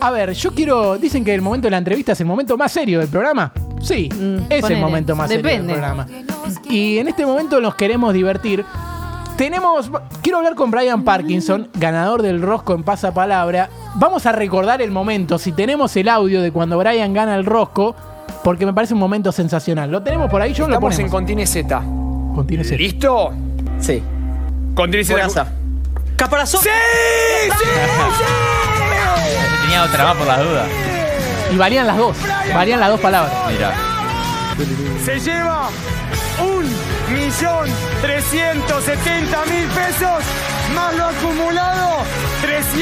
A ver, yo quiero. Dicen que el momento de la entrevista es el momento más serio del programa. Sí, Mm, es el momento más serio del programa. Y en este momento nos queremos divertir. Tenemos. Quiero hablar con Brian Parkinson, ganador del Rosco en Pasapalabra. Vamos a recordar el momento, si tenemos el audio de cuando Brian gana el Rosco, porque me parece un momento sensacional. ¿Lo tenemos por ahí? Yo lo Estamos en ponemos. Contine Z. Continúe, sí. ¿Listo? Sí. Contine Z. ¡Caparazón! ¡Sí! ¡Sí! Yo tenía otra más por las dudas. Y valían las dos. Valían las dos palabras. Mira. Se lleva un millón trescientos setenta mil pesos más lo acumulado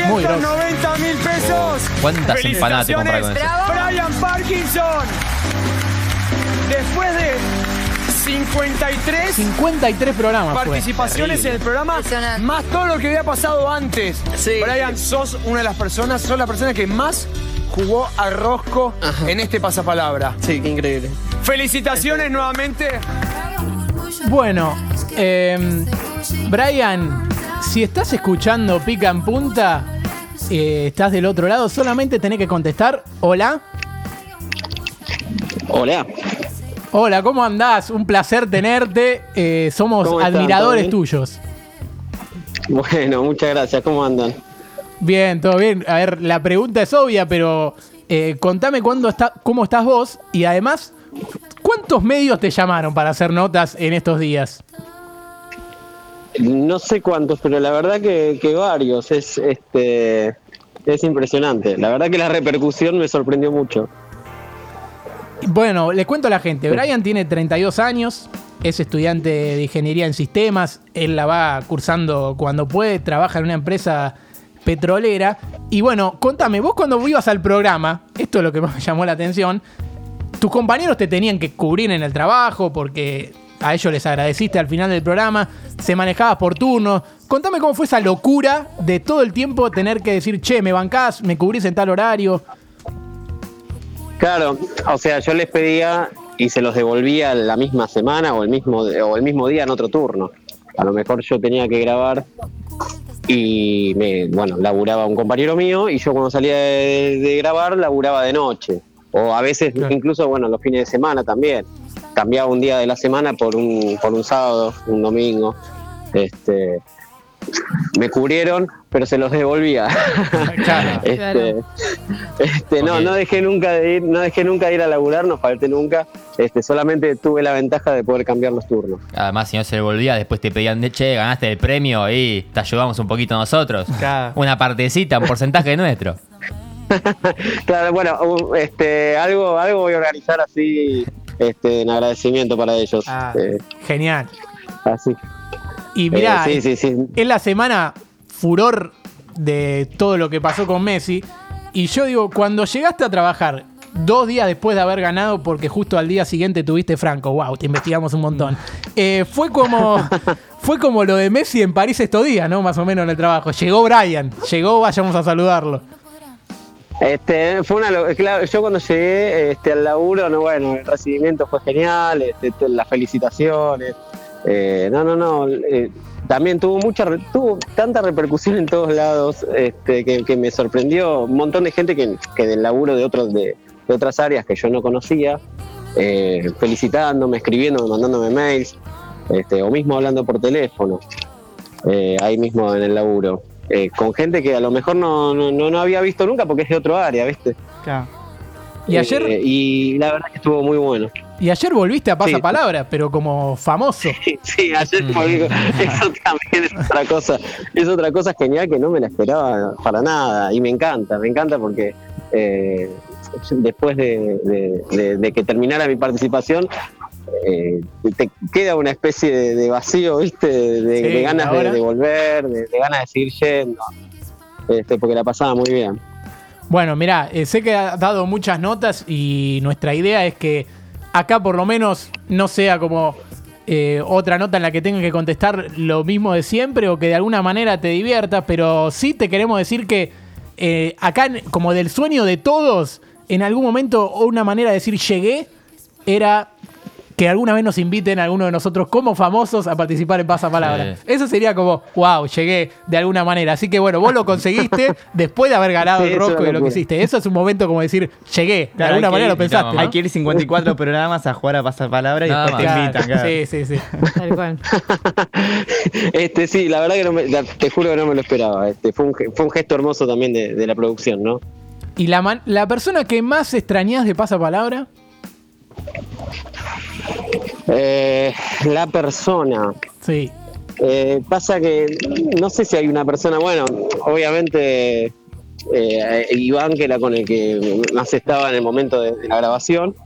Muy grosso. 390 mil pesos. ¿Cuántas empanadas te compras con eso? Brian Parkinson. Después de 53 53 programas fue. participaciones en el programa, Impresionante. más todo lo que había pasado antes. Sí. Brian, sos una de las personas, sos la persona que más jugó a Rosco en este pasapalabra. Sí, qué increíble. Felicitaciones nuevamente. Bueno, eh, Brian, si estás escuchando Pica en Punta, eh, estás del otro lado, solamente tenés que contestar, hola. Hola. Hola, ¿cómo andás? Un placer tenerte. eh, somos admiradores ¿Todo tuyos. Bueno, muchas gracias. ¿Cómo andan? Bien, todo bien. A ver, la pregunta es obvia, pero eh, contame cuándo está, cómo estás vos y además, ¿cuántos medios te llamaron para hacer notas en estos días? No sé cuántos, pero la verdad que, que varios. Es este es impresionante. La verdad que la repercusión me sorprendió mucho. Bueno, les cuento a la gente. Brian tiene 32 años, es estudiante de ingeniería en sistemas, él la va cursando cuando puede, trabaja en una empresa petrolera. Y bueno, contame, vos cuando ibas al programa, esto es lo que más me llamó la atención, tus compañeros te tenían que cubrir en el trabajo porque a ellos les agradeciste al final del programa, se manejabas por turno. Contame cómo fue esa locura de todo el tiempo tener que decir, che, me bancás, me cubrís en tal horario. Claro, o sea, yo les pedía y se los devolvía la misma semana o el mismo o el mismo día en otro turno. A lo mejor yo tenía que grabar y me, bueno, laburaba un compañero mío y yo cuando salía de, de grabar laburaba de noche. O a veces Claro. incluso, bueno, los fines de semana también. Cambiaba un día de la semana por un, por un sábado, un domingo. Este, me cubrieron, pero se los devolvía. Claro. Este, Claro. este, no, no dejé nunca de ir, no dejé nunca de ir a laburar, no falté nunca. Este, solamente tuve la ventaja de poder cambiar los turnos. Además, si no se le volvía, después te pedían, de, che, ganaste el premio y te ayudamos un poquito nosotros. Claro. Una partecita, un porcentaje nuestro. Claro, bueno, uh, este, algo, algo voy a organizar así, este, en agradecimiento para ellos. Ah, Eh, genial. así. Y mirá, Eh, sí, sí, sí. es la semana furor de todo lo que pasó con Messi. Y yo digo, cuando llegaste a trabajar dos días después de haber ganado, porque justo al día siguiente tuviste Franco, wow, te investigamos un montón. Eh, fue como fue como lo de Messi en París estos días, ¿no? Más o menos en el trabajo. Llegó Brian, llegó, vayamos a saludarlo. Este, fue una, claro, yo cuando llegué este, al laburo, no, bueno, el recibimiento fue genial, este, te- las felicitaciones. Eh, no, no, no. eh, también tuvo mucha, tuvo tanta repercusión en todos lados este, que, que me sorprendió. Un montón de gente que, que del laburo de otros de, de otras áreas que yo no conocía, eh, felicitándome, escribiéndome, mandándome mails, este, o mismo hablando por teléfono, eh, ahí mismo en el laburo. Con gente que a lo mejor no, no, no, había visto nunca porque es de otro área, ¿viste? Y ayer, y la verdad que estuvo muy bueno. Y ayer volviste a sí. pasapalabra, pero como famoso. Sí, ayer como digo, eso también es otra cosa, es otra cosa genial que no me la esperaba para nada y me encanta, me encanta porque eh, después de, de- de- de que terminara mi participación eh, te queda una especie de, vacío, ¿viste? De, Sí, ganas de, volver, de, de ganas de seguir yendo, este, porque la pasaba muy bien. Bueno, mirá, eh, sé que ha dado muchas notas y nuestra idea es que acá por lo menos no sea como eh, otra nota en la que tengan que contestar lo mismo de siempre o que de alguna manera te diviertas, pero sí te queremos decir que eh, acá, como del sueño de todos, en algún momento o una manera de decir llegué era que alguna vez nos inviten a alguno de nosotros como famosos a participar en Pasapalabra. Sí. Eso sería como, wow, llegué de alguna manera. Así que bueno, vos lo conseguiste después de haber ganado Sí, el rosco y lo que hiciste. Eso es un momento como decir, llegué, de Claro, alguna manera ir- lo pensaste. no, ¿no? Hay que ir 54 programas a jugar a pasapalabra y Nada después te invitan. claro. Sí, sí, sí. Tal cual. Este, sí, la verdad que no me- la- te juro que no me lo esperaba. Este, fue, un, ge- fue un gesto hermoso también de, de la producción, ¿no? ¿Y la, man- la persona que más extrañás de Pasapalabra? Eh, la persona. Sí. Eh, pasa que no sé si hay una persona, bueno, obviamente eh, Iván, que era con el que más estaba en el momento de, de la grabación.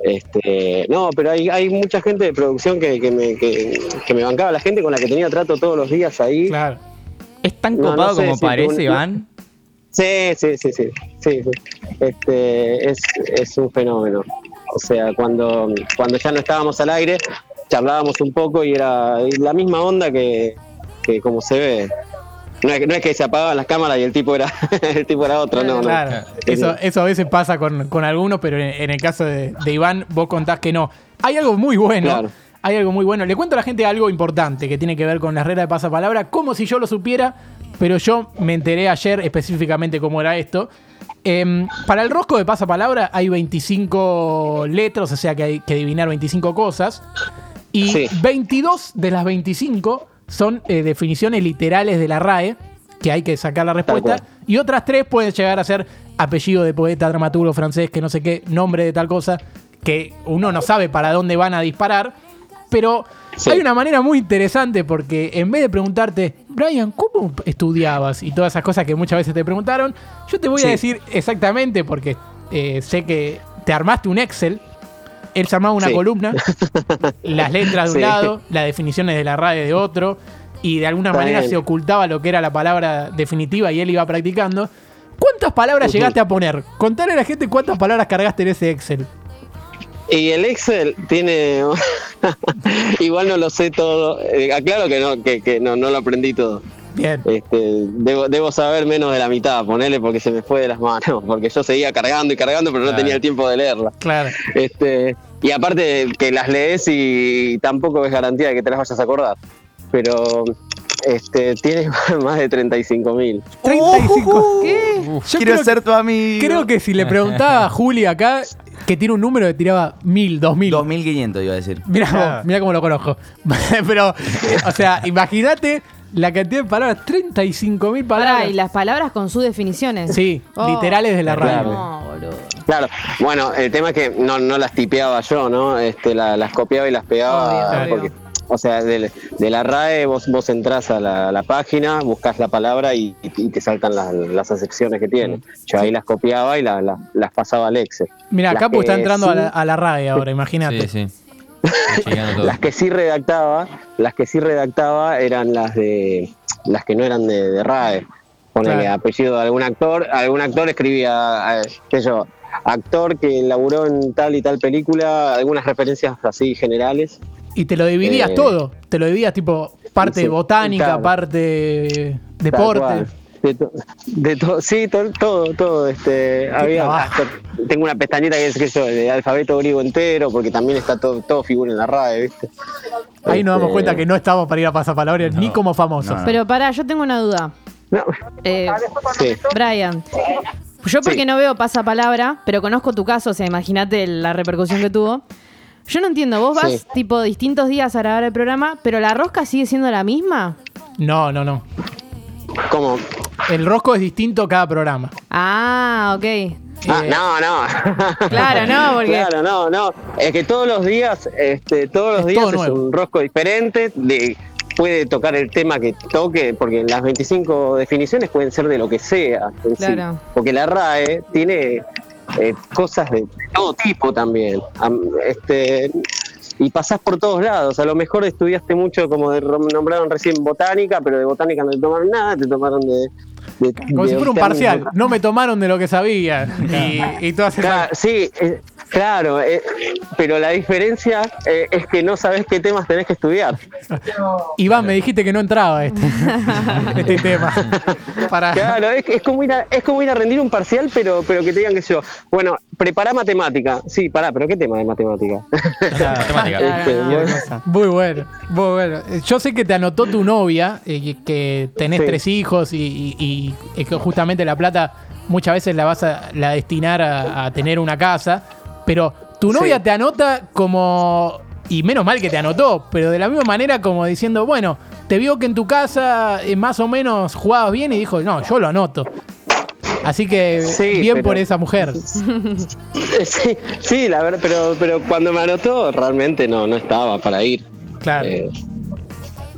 Este, no, pero hay, hay mucha gente de producción que, que me, que, que me bancaba, la gente con la que tenía trato todos los días ahí. Claro. ¿Es tan No, no copado sé como si parece, Iván? Sí, sí, sí, sí, sí, sí. Este, es, es un fenómeno. O sea, cuando, cuando ya no estábamos al aire, charlábamos un poco y era la misma onda que, que como se ve. No es, que- no es que se apagaban las cámaras y el tipo era el tipo era otro, no, no. Claro, eso, eso a veces pasa con, con algunos, pero en, en el caso de, de Iván, vos contás que no. Hay algo muy bueno. Claro. Hay algo muy bueno. Le cuento a la gente algo importante que tiene que ver con la regla de pasapalabra, como si yo lo supiera, pero yo me enteré ayer específicamente cómo era esto. Em, para el rosco de pasapalabra hay 25 letras, o sea que hay que adivinar 25 cosas. Y Sí. 22 de las 25 son eh, definiciones literales de la RAE, que hay que sacar la respuesta. Y otras tres pueden llegar a ser apellido de poeta, dramaturgo francés, que no sé qué, nombre de tal cosa, que uno no sabe para dónde van a disparar. Pero Sí. hay una manera muy interesante porque en vez de preguntarte, Brian, ¿cómo estudiabas? Y todas esas cosas que muchas veces te preguntaron, yo te voy a decir exactamente porque eh, sé que te armaste un Excel. Él se armaba una Sí. columna, las letras de un Sí. lado, las definiciones de la RAE de otro, y de alguna Está manera bien. se ocultaba lo que era la palabra definitiva y él iba practicando. ¿Cuántas palabras llegaste a poner? Contale a la gente cuántas palabras cargaste en ese Excel. Y el Excel tiene. Igual no lo sé todo. Eh, aclaro que no, que, que no, no lo aprendí todo. Bien. Este, debo, debo saber menos de la mitad, ponele porque se me fue de las manos, porque yo seguía cargando y cargando, pero no tenía el tiempo de leerla. Claro. Este, y aparte que las lees y tampoco es garantía de que te las vayas a acordar. Pero este, tiene más de 35 mil. 35. ¿Qué? Yo Quiero creo, ser tu amigo. creo que si le preguntaba a Juli acá, que tiene un número que tiraba mil, dos mil. 2500 iba a decir. Vos, mirá cómo lo conozco. Pero, o sea, imagínate la cantidad de palabras, 35 mil Pará, palabras. y las palabras con sus definiciones. Sí, Oh. literales de la radio. Claro. No, boludo. Claro, bueno, el tema es que no, no las tipeaba yo, ¿no? Este, la- las copiaba y las pegaba. Obvio, porque, o sea, de, de la RAE vos, vos entrás a la, la página, buscas la palabra y, y te saltan las, las acepciones que tiene. Yo ahí las copiaba y la- la- las pasaba al Excel. Mira, que está entrando a, la, a la radio ahora, imagínate. Sí, sí. Las que sí redactaba, las que sí redactaba eran las de las que no eran de, de RAE. Ponele Claro. apellido de algún actor, algún actor escribía, eh, qué sé yo, actor que laburó en tal y tal película, algunas referencias así generales. Y te lo dividías Eh, todo. Te lo dividías tipo parte sí, botánica, claro. parte deporte. De, to- de to- sí, to- todo, todo. Este, había hasta- tengo una pestañita que es que yo, de alfabeto griego entero, porque también está todo, todo figura en la RAE, ¿viste? Ahí nos damos Este, cuenta que no estamos para ir a pasapalabra ni como famosos. No, no. Pero pará, yo tengo una duda. no, Eh, sí. Brian, yo porque Sí. no veo pasapalabra, pero conozco tu caso, o sea, imagínate la repercusión que tuvo. Yo no entiendo, vos vas Sí. tipo distintos días a grabar el programa, pero la rosca sigue siendo la misma. No, no, no. ¿Cómo? El rosco es distinto cada programa. Ah, ok. Ah, Eh, no, no. Claro, no, porque- Claro, no, no. Es que todos los días, este, todos los Es días todo es un rosco diferente. De, puede tocar el tema que toque, porque las 25 definiciones pueden ser de lo que sea. en sí. Claro. Porque la RAE tiene eh, cosas de todo tipo también. Am- Este, y pasás por todos lados. A lo mejor estudiaste mucho, como de- nombraron recién botánica, pero de botánica no te tomaron nada, te tomaron de. De- como de si fuera un parcial. No me tomaron de lo que sabía. Y, y todas esas. Sí, eh, Claro, eh, pero la diferencia eh, es que no sabes qué temas tenés que estudiar. Iván, me dijiste que no entraba este, este tema. Para, Claro, es, es como ir a, es como ir a rendir un parcial, pero, pero que te digan que yo, bueno, prepara matemática. Sí, pará, pero ¿qué tema de matemática? Matemática. Este, Muy bueno, muy bueno. Yo sé que te anotó tu novia, eh, que tenés Sí. tres hijos y, y- y es que justamente la plata muchas veces la vas a la destinar a, a tener una casa, pero tu Sí. novia te anota como y menos mal que te anotó, pero de la misma manera como diciendo, bueno, te vio que en tu casa eh, más o menos jugabas bien y dijo, no, yo lo anoto. Así que Sí, bien pero- por esa mujer. sí, sí, la verdad, pero, pero cuando me anotó realmente no, no estaba para ir. Claro. Eh,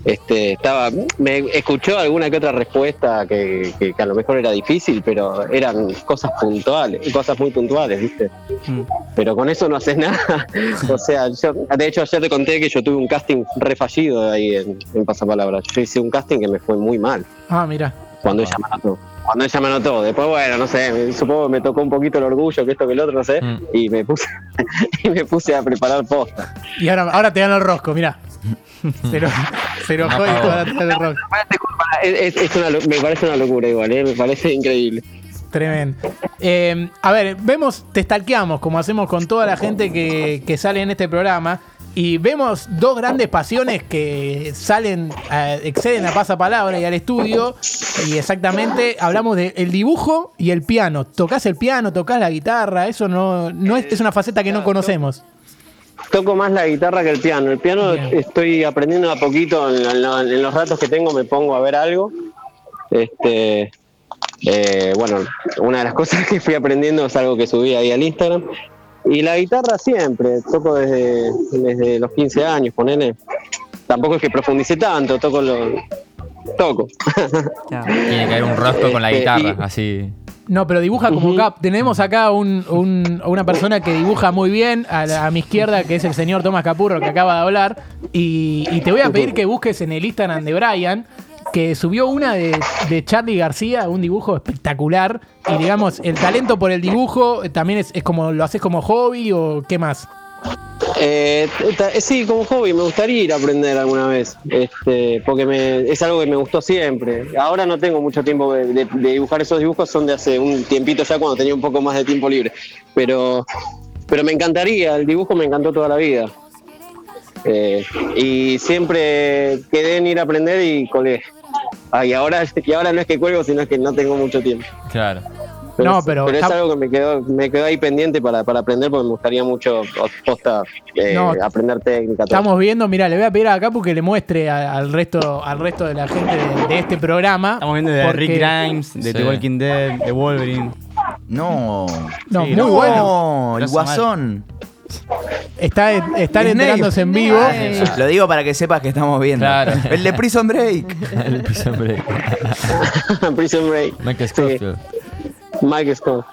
este, estaba, me escuchó alguna que otra respuesta que, que- que a lo mejor era difícil, pero eran cosas puntuales, cosas muy puntuales, ¿viste? Mm. Pero con eso no haces nada. o sea, yo, de hecho ayer te conté que yo tuve un casting refallido ahí en, en Pasapalabra. Yo hice un casting que me fue muy mal Ah, mira. cuando ella me anotó. Cuando ella me anotó, después bueno, no sé, me- supongo que me tocó un poquito el orgullo, que esto que el otro, no sé, Mm. y me puse y me puse a preparar posta. Y ahora, ahora te dan el rosco, mirá. Y ahora te dan el rosco. Disculpa, es, una me parece una locura igual, ¿eh? me parece increíble. Tremendo. Eh, a ver, vemos, te stalkeamos, como hacemos con toda la gente que, que sale en este programa. Y vemos dos grandes pasiones que salen, eh, exceden a pasapalabra y al estudio. Y exactamente hablamos del dibujo y el piano. Tocás el piano, tocas la guitarra. Eso no, no es, es una faceta que no conocemos. Toco más la guitarra que el piano. El piano Bien. estoy aprendiendo a poquito, en, en- en los ratos que tengo me pongo a ver algo. Este, eh, bueno, una de las cosas que fui aprendiendo es algo que subí ahí al Instagram. Y la guitarra siempre, toco desde, desde los 15 años, ponele. Tampoco es que profundice tanto, toco lo... Toco. Tiene que haber un rosco con la Este, guitarra, y- así. No, pero dibuja como. Cap. Tenemos acá un- un- una persona que dibuja muy bien a, la- a mi izquierda, que es el señor Tomás Capurro, que acaba de hablar. Y, y te voy a pedir que busques en el Instagram de Brian, que subió una de, de Charlie García, un dibujo espectacular. Y digamos, el talento por el dibujo también es, es como, ¿lo haces como hobby o qué más? Eh, sí, como hobby, me gustaría ir a aprender alguna vez, este, porque me, es algo que me gustó siempre. Ahora no tengo mucho tiempo de, dibujar esos dibujos, son de hace un tiempito ya cuando tenía un poco más de tiempo libre. Pero, pero me encantaría, el dibujo me encantó toda la vida. Eh, y siempre quedé en ir a aprender y colgué. Ah, ahora, y ahora no es que cuelgo, sino que no tengo mucho tiempo. Claro. No, es- pero es algo que me quedó, me quedó ahí pendiente para, para aprender porque me gustaría mucho posta, eh, No, aprender técnica. todo. Estamos viendo, mira, le voy a pedir acá porque le muestre a- al resto, al resto de la gente de, de este programa. Estamos viendo de porque- Rick Grimes, de The. Walking Dead, de Wolverine. No. No, Sí, muy no. bueno. el guasón. Está, están enterándose en vivo. Ay. Lo digo para que sepas que estamos viendo. Claro. El de Prison Break. El piso hombre. Prison Break. Michael Sí, Scofield. Mike Scott.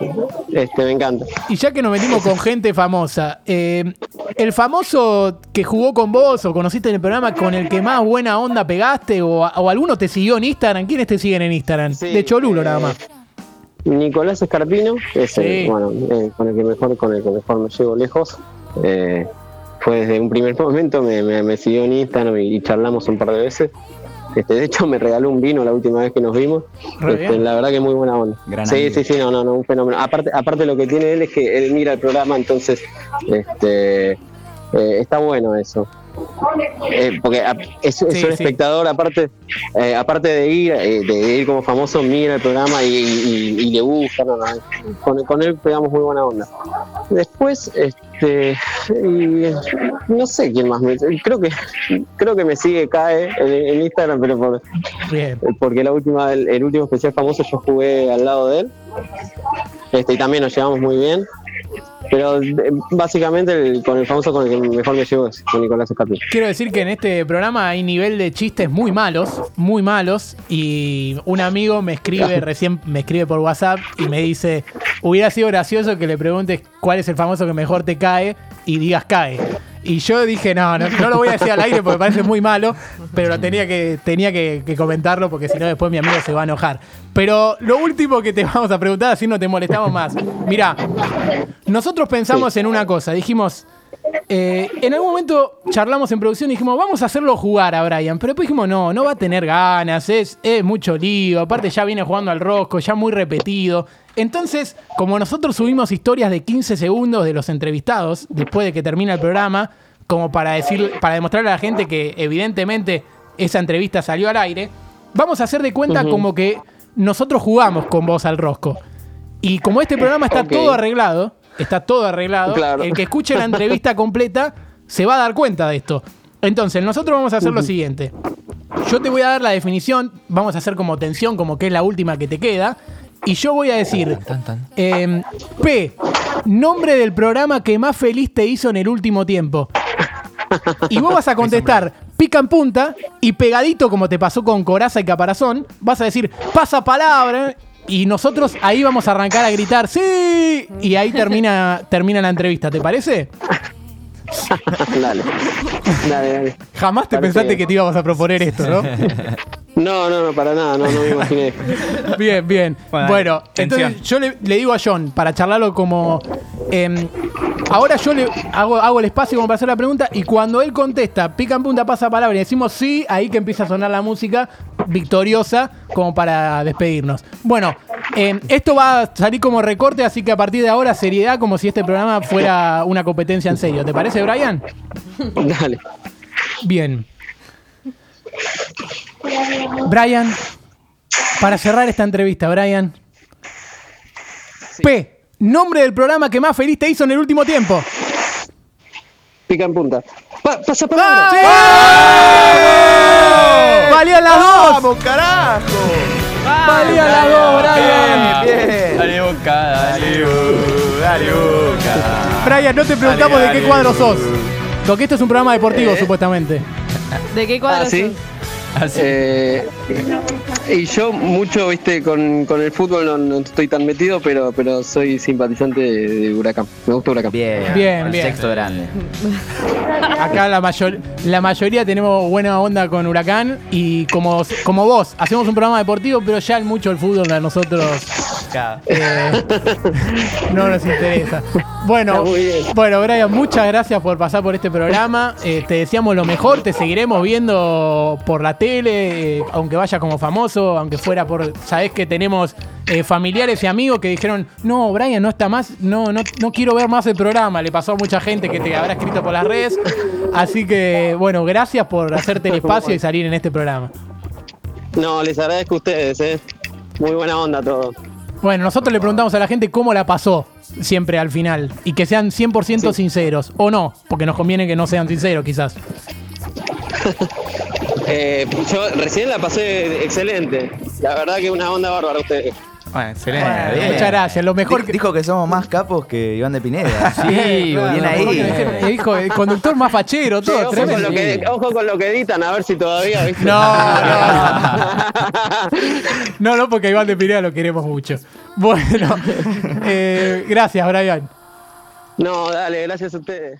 Este, me encanta. Y ya que nos metimos con gente famosa, eh, el famoso que jugó con vos o conociste en el programa con el que más buena onda pegaste o, o alguno te siguió en Instagram, ¿quiénes te siguen en Instagram? Sí, de Cholulo eh, nada más. Nicolás Escarpino, ese, Sí. bueno, eh, con el que mejor, con el que mejor me llevo lejos. Eh, fue desde un primer momento, me, me- me siguió en Instagram y, y charlamos un par de veces. Este, de hecho, me regaló un vino la última vez que nos vimos. Este, la verdad que muy buena onda. Gran sí, amigo. sí, sí, no, no, no, un fenómeno. Aparte, aparte lo que tiene él es que él mira el programa, entonces este, eh, está bueno eso. Eh, porque a- es, es Sí, un sí. espectador, aparte, eh, aparte de ir, eh, de ir como famoso, mira el programa y, y- y le gusta. no, no, con, con él pegamos muy buena onda. Después, este, y, no sé quién más me, creo que creo que me sigue cae en, en Instagram, pero por, Bien. porque la última, el, el último especial famoso yo jugué al lado de él. Este, y también nos llevamos muy bien. Pero eh, básicamente el- con el famoso con el que mejor me llevo es con Nicolás Escarpino. Quiero decir que en este programa hay nivel de chistes muy malos, muy malos, y un amigo me escribe, recién me escribe por WhatsApp y me dice, hubiera sido gracioso que le preguntes cuál es el famoso que mejor te cae y digas cae. Y yo dije, no, no, no lo voy a decir al aire porque parece muy malo, pero lo tenía que, tenía que, que comentarlo porque si no después mi amigo se va a enojar. Pero lo último que te vamos a preguntar, así no te molestamos más. Mira, nosotros pensamos en una cosa, dijimos, eh, en algún momento charlamos en producción y dijimos, vamos a hacerlo jugar a Brian. Pero después dijimos, no, no va a tener ganas, es, es mucho lío. Aparte, ya viene jugando al rosco, ya muy repetido. Entonces, como nosotros subimos historias de 15 segundos de los entrevistados después de que termina el programa, como para decir, para demostrarle a la gente que evidentemente esa entrevista salió al aire, vamos a hacer de cuenta como que nosotros jugamos con vos al rosco. Y como este programa está todo arreglado, está todo arreglado, Claro. el que escuche la entrevista completa se va a dar cuenta de esto. Entonces, nosotros vamos a hacer lo siguiente. Yo te voy a dar la definición, vamos a hacer como tensión, como que es la última que te queda. Y yo voy a decir, em, P, nombre del programa que más feliz te hizo en el último tiempo. Y vos vas a contestar pica en punta y pegadito, como te pasó con Coraza y Caparazón, vas a decir pasa palabra. Y nosotros ahí vamos a arrancar a gritar ¡Sí! Y ahí termina, termina la entrevista, ¿te parece? dale. Dale, dale. Jamás te Parece- pensaste que te íbamos a proponer esto, ¿no? No, no, no, para nada, no, no me imaginé. Bien, bien. Bueno, Bueno, entonces yo le, le digo a John, para charlarlo como... em, ahora yo le hago, hago el espacio como para hacer la pregunta y cuando él contesta, pica en punta, pasa palabra y decimos sí, ahí que empieza a sonar la música victoriosa como para despedirnos. Bueno, em, esto va a salir como recorte, así que a partir de ahora seriedad como si este programa fuera una competencia en serio. ¿Te parece, Brian? Dale. Bien. Brian, para cerrar esta entrevista, Brian. P, nombre del programa que más feliz te hizo en el último tiempo. Pica en punta. Pa- pasa palabra. ¡Valían Brian, no te preguntamos Dale, de qué dale. cuadro sos. Porque esto es un programa deportivo, supuestamente. ¿De qué cuadro Ah, ¿sí? sos? Así. Eh, y yo mucho, viste, con, con el fútbol no, no estoy tan metido, pero, pero soy simpatizante de, de Huracán. Me gusta Huracán. Bien, Bien, el bien. sexto grande. Acá la, mayor, la mayoría tenemos buena onda con Huracán y como, como vos, hacemos un programa deportivo, pero ya el mucho el fútbol a nosotros eh, no nos interesa. Bueno, bueno, Brian, muchas gracias por pasar por este programa. Eh, te deseamos lo mejor, te seguiremos viendo por la tele, eh, aunque vaya como famoso, aunque fuera por. Sabés que tenemos eh, familiares y amigos que dijeron, no, Brian no está más, no, no, no quiero ver más el programa. Le pasó a mucha gente que te habrá escrito por las redes. Así que, bueno, gracias por hacerte el espacio y salir en este programa. No, les agradezco a ustedes, eh. Muy buena onda todo. Bueno, nosotros le preguntamos a la gente cómo la pasó siempre al final y que sean 100% sinceros o no, porque nos conviene que no sean sinceros quizás. Eh, yo recién la pasé excelente. La verdad que una onda bárbara ustedes. Bueno, excelente. Bueno, bien. Muchas gracias, lo mejor Di- que... Dijo que somos más capos que Iván de Pineda. Sí, bien ahí. Dijo, el conductor más fachero, Che, todo ojo, con lo que, ojo con lo que editan, a ver si todavía, ¿viste? No, no. No, no, porque a Iván de Pineda lo queremos mucho. Bueno, eh, gracias, Brian. no, dale, gracias a ustedes.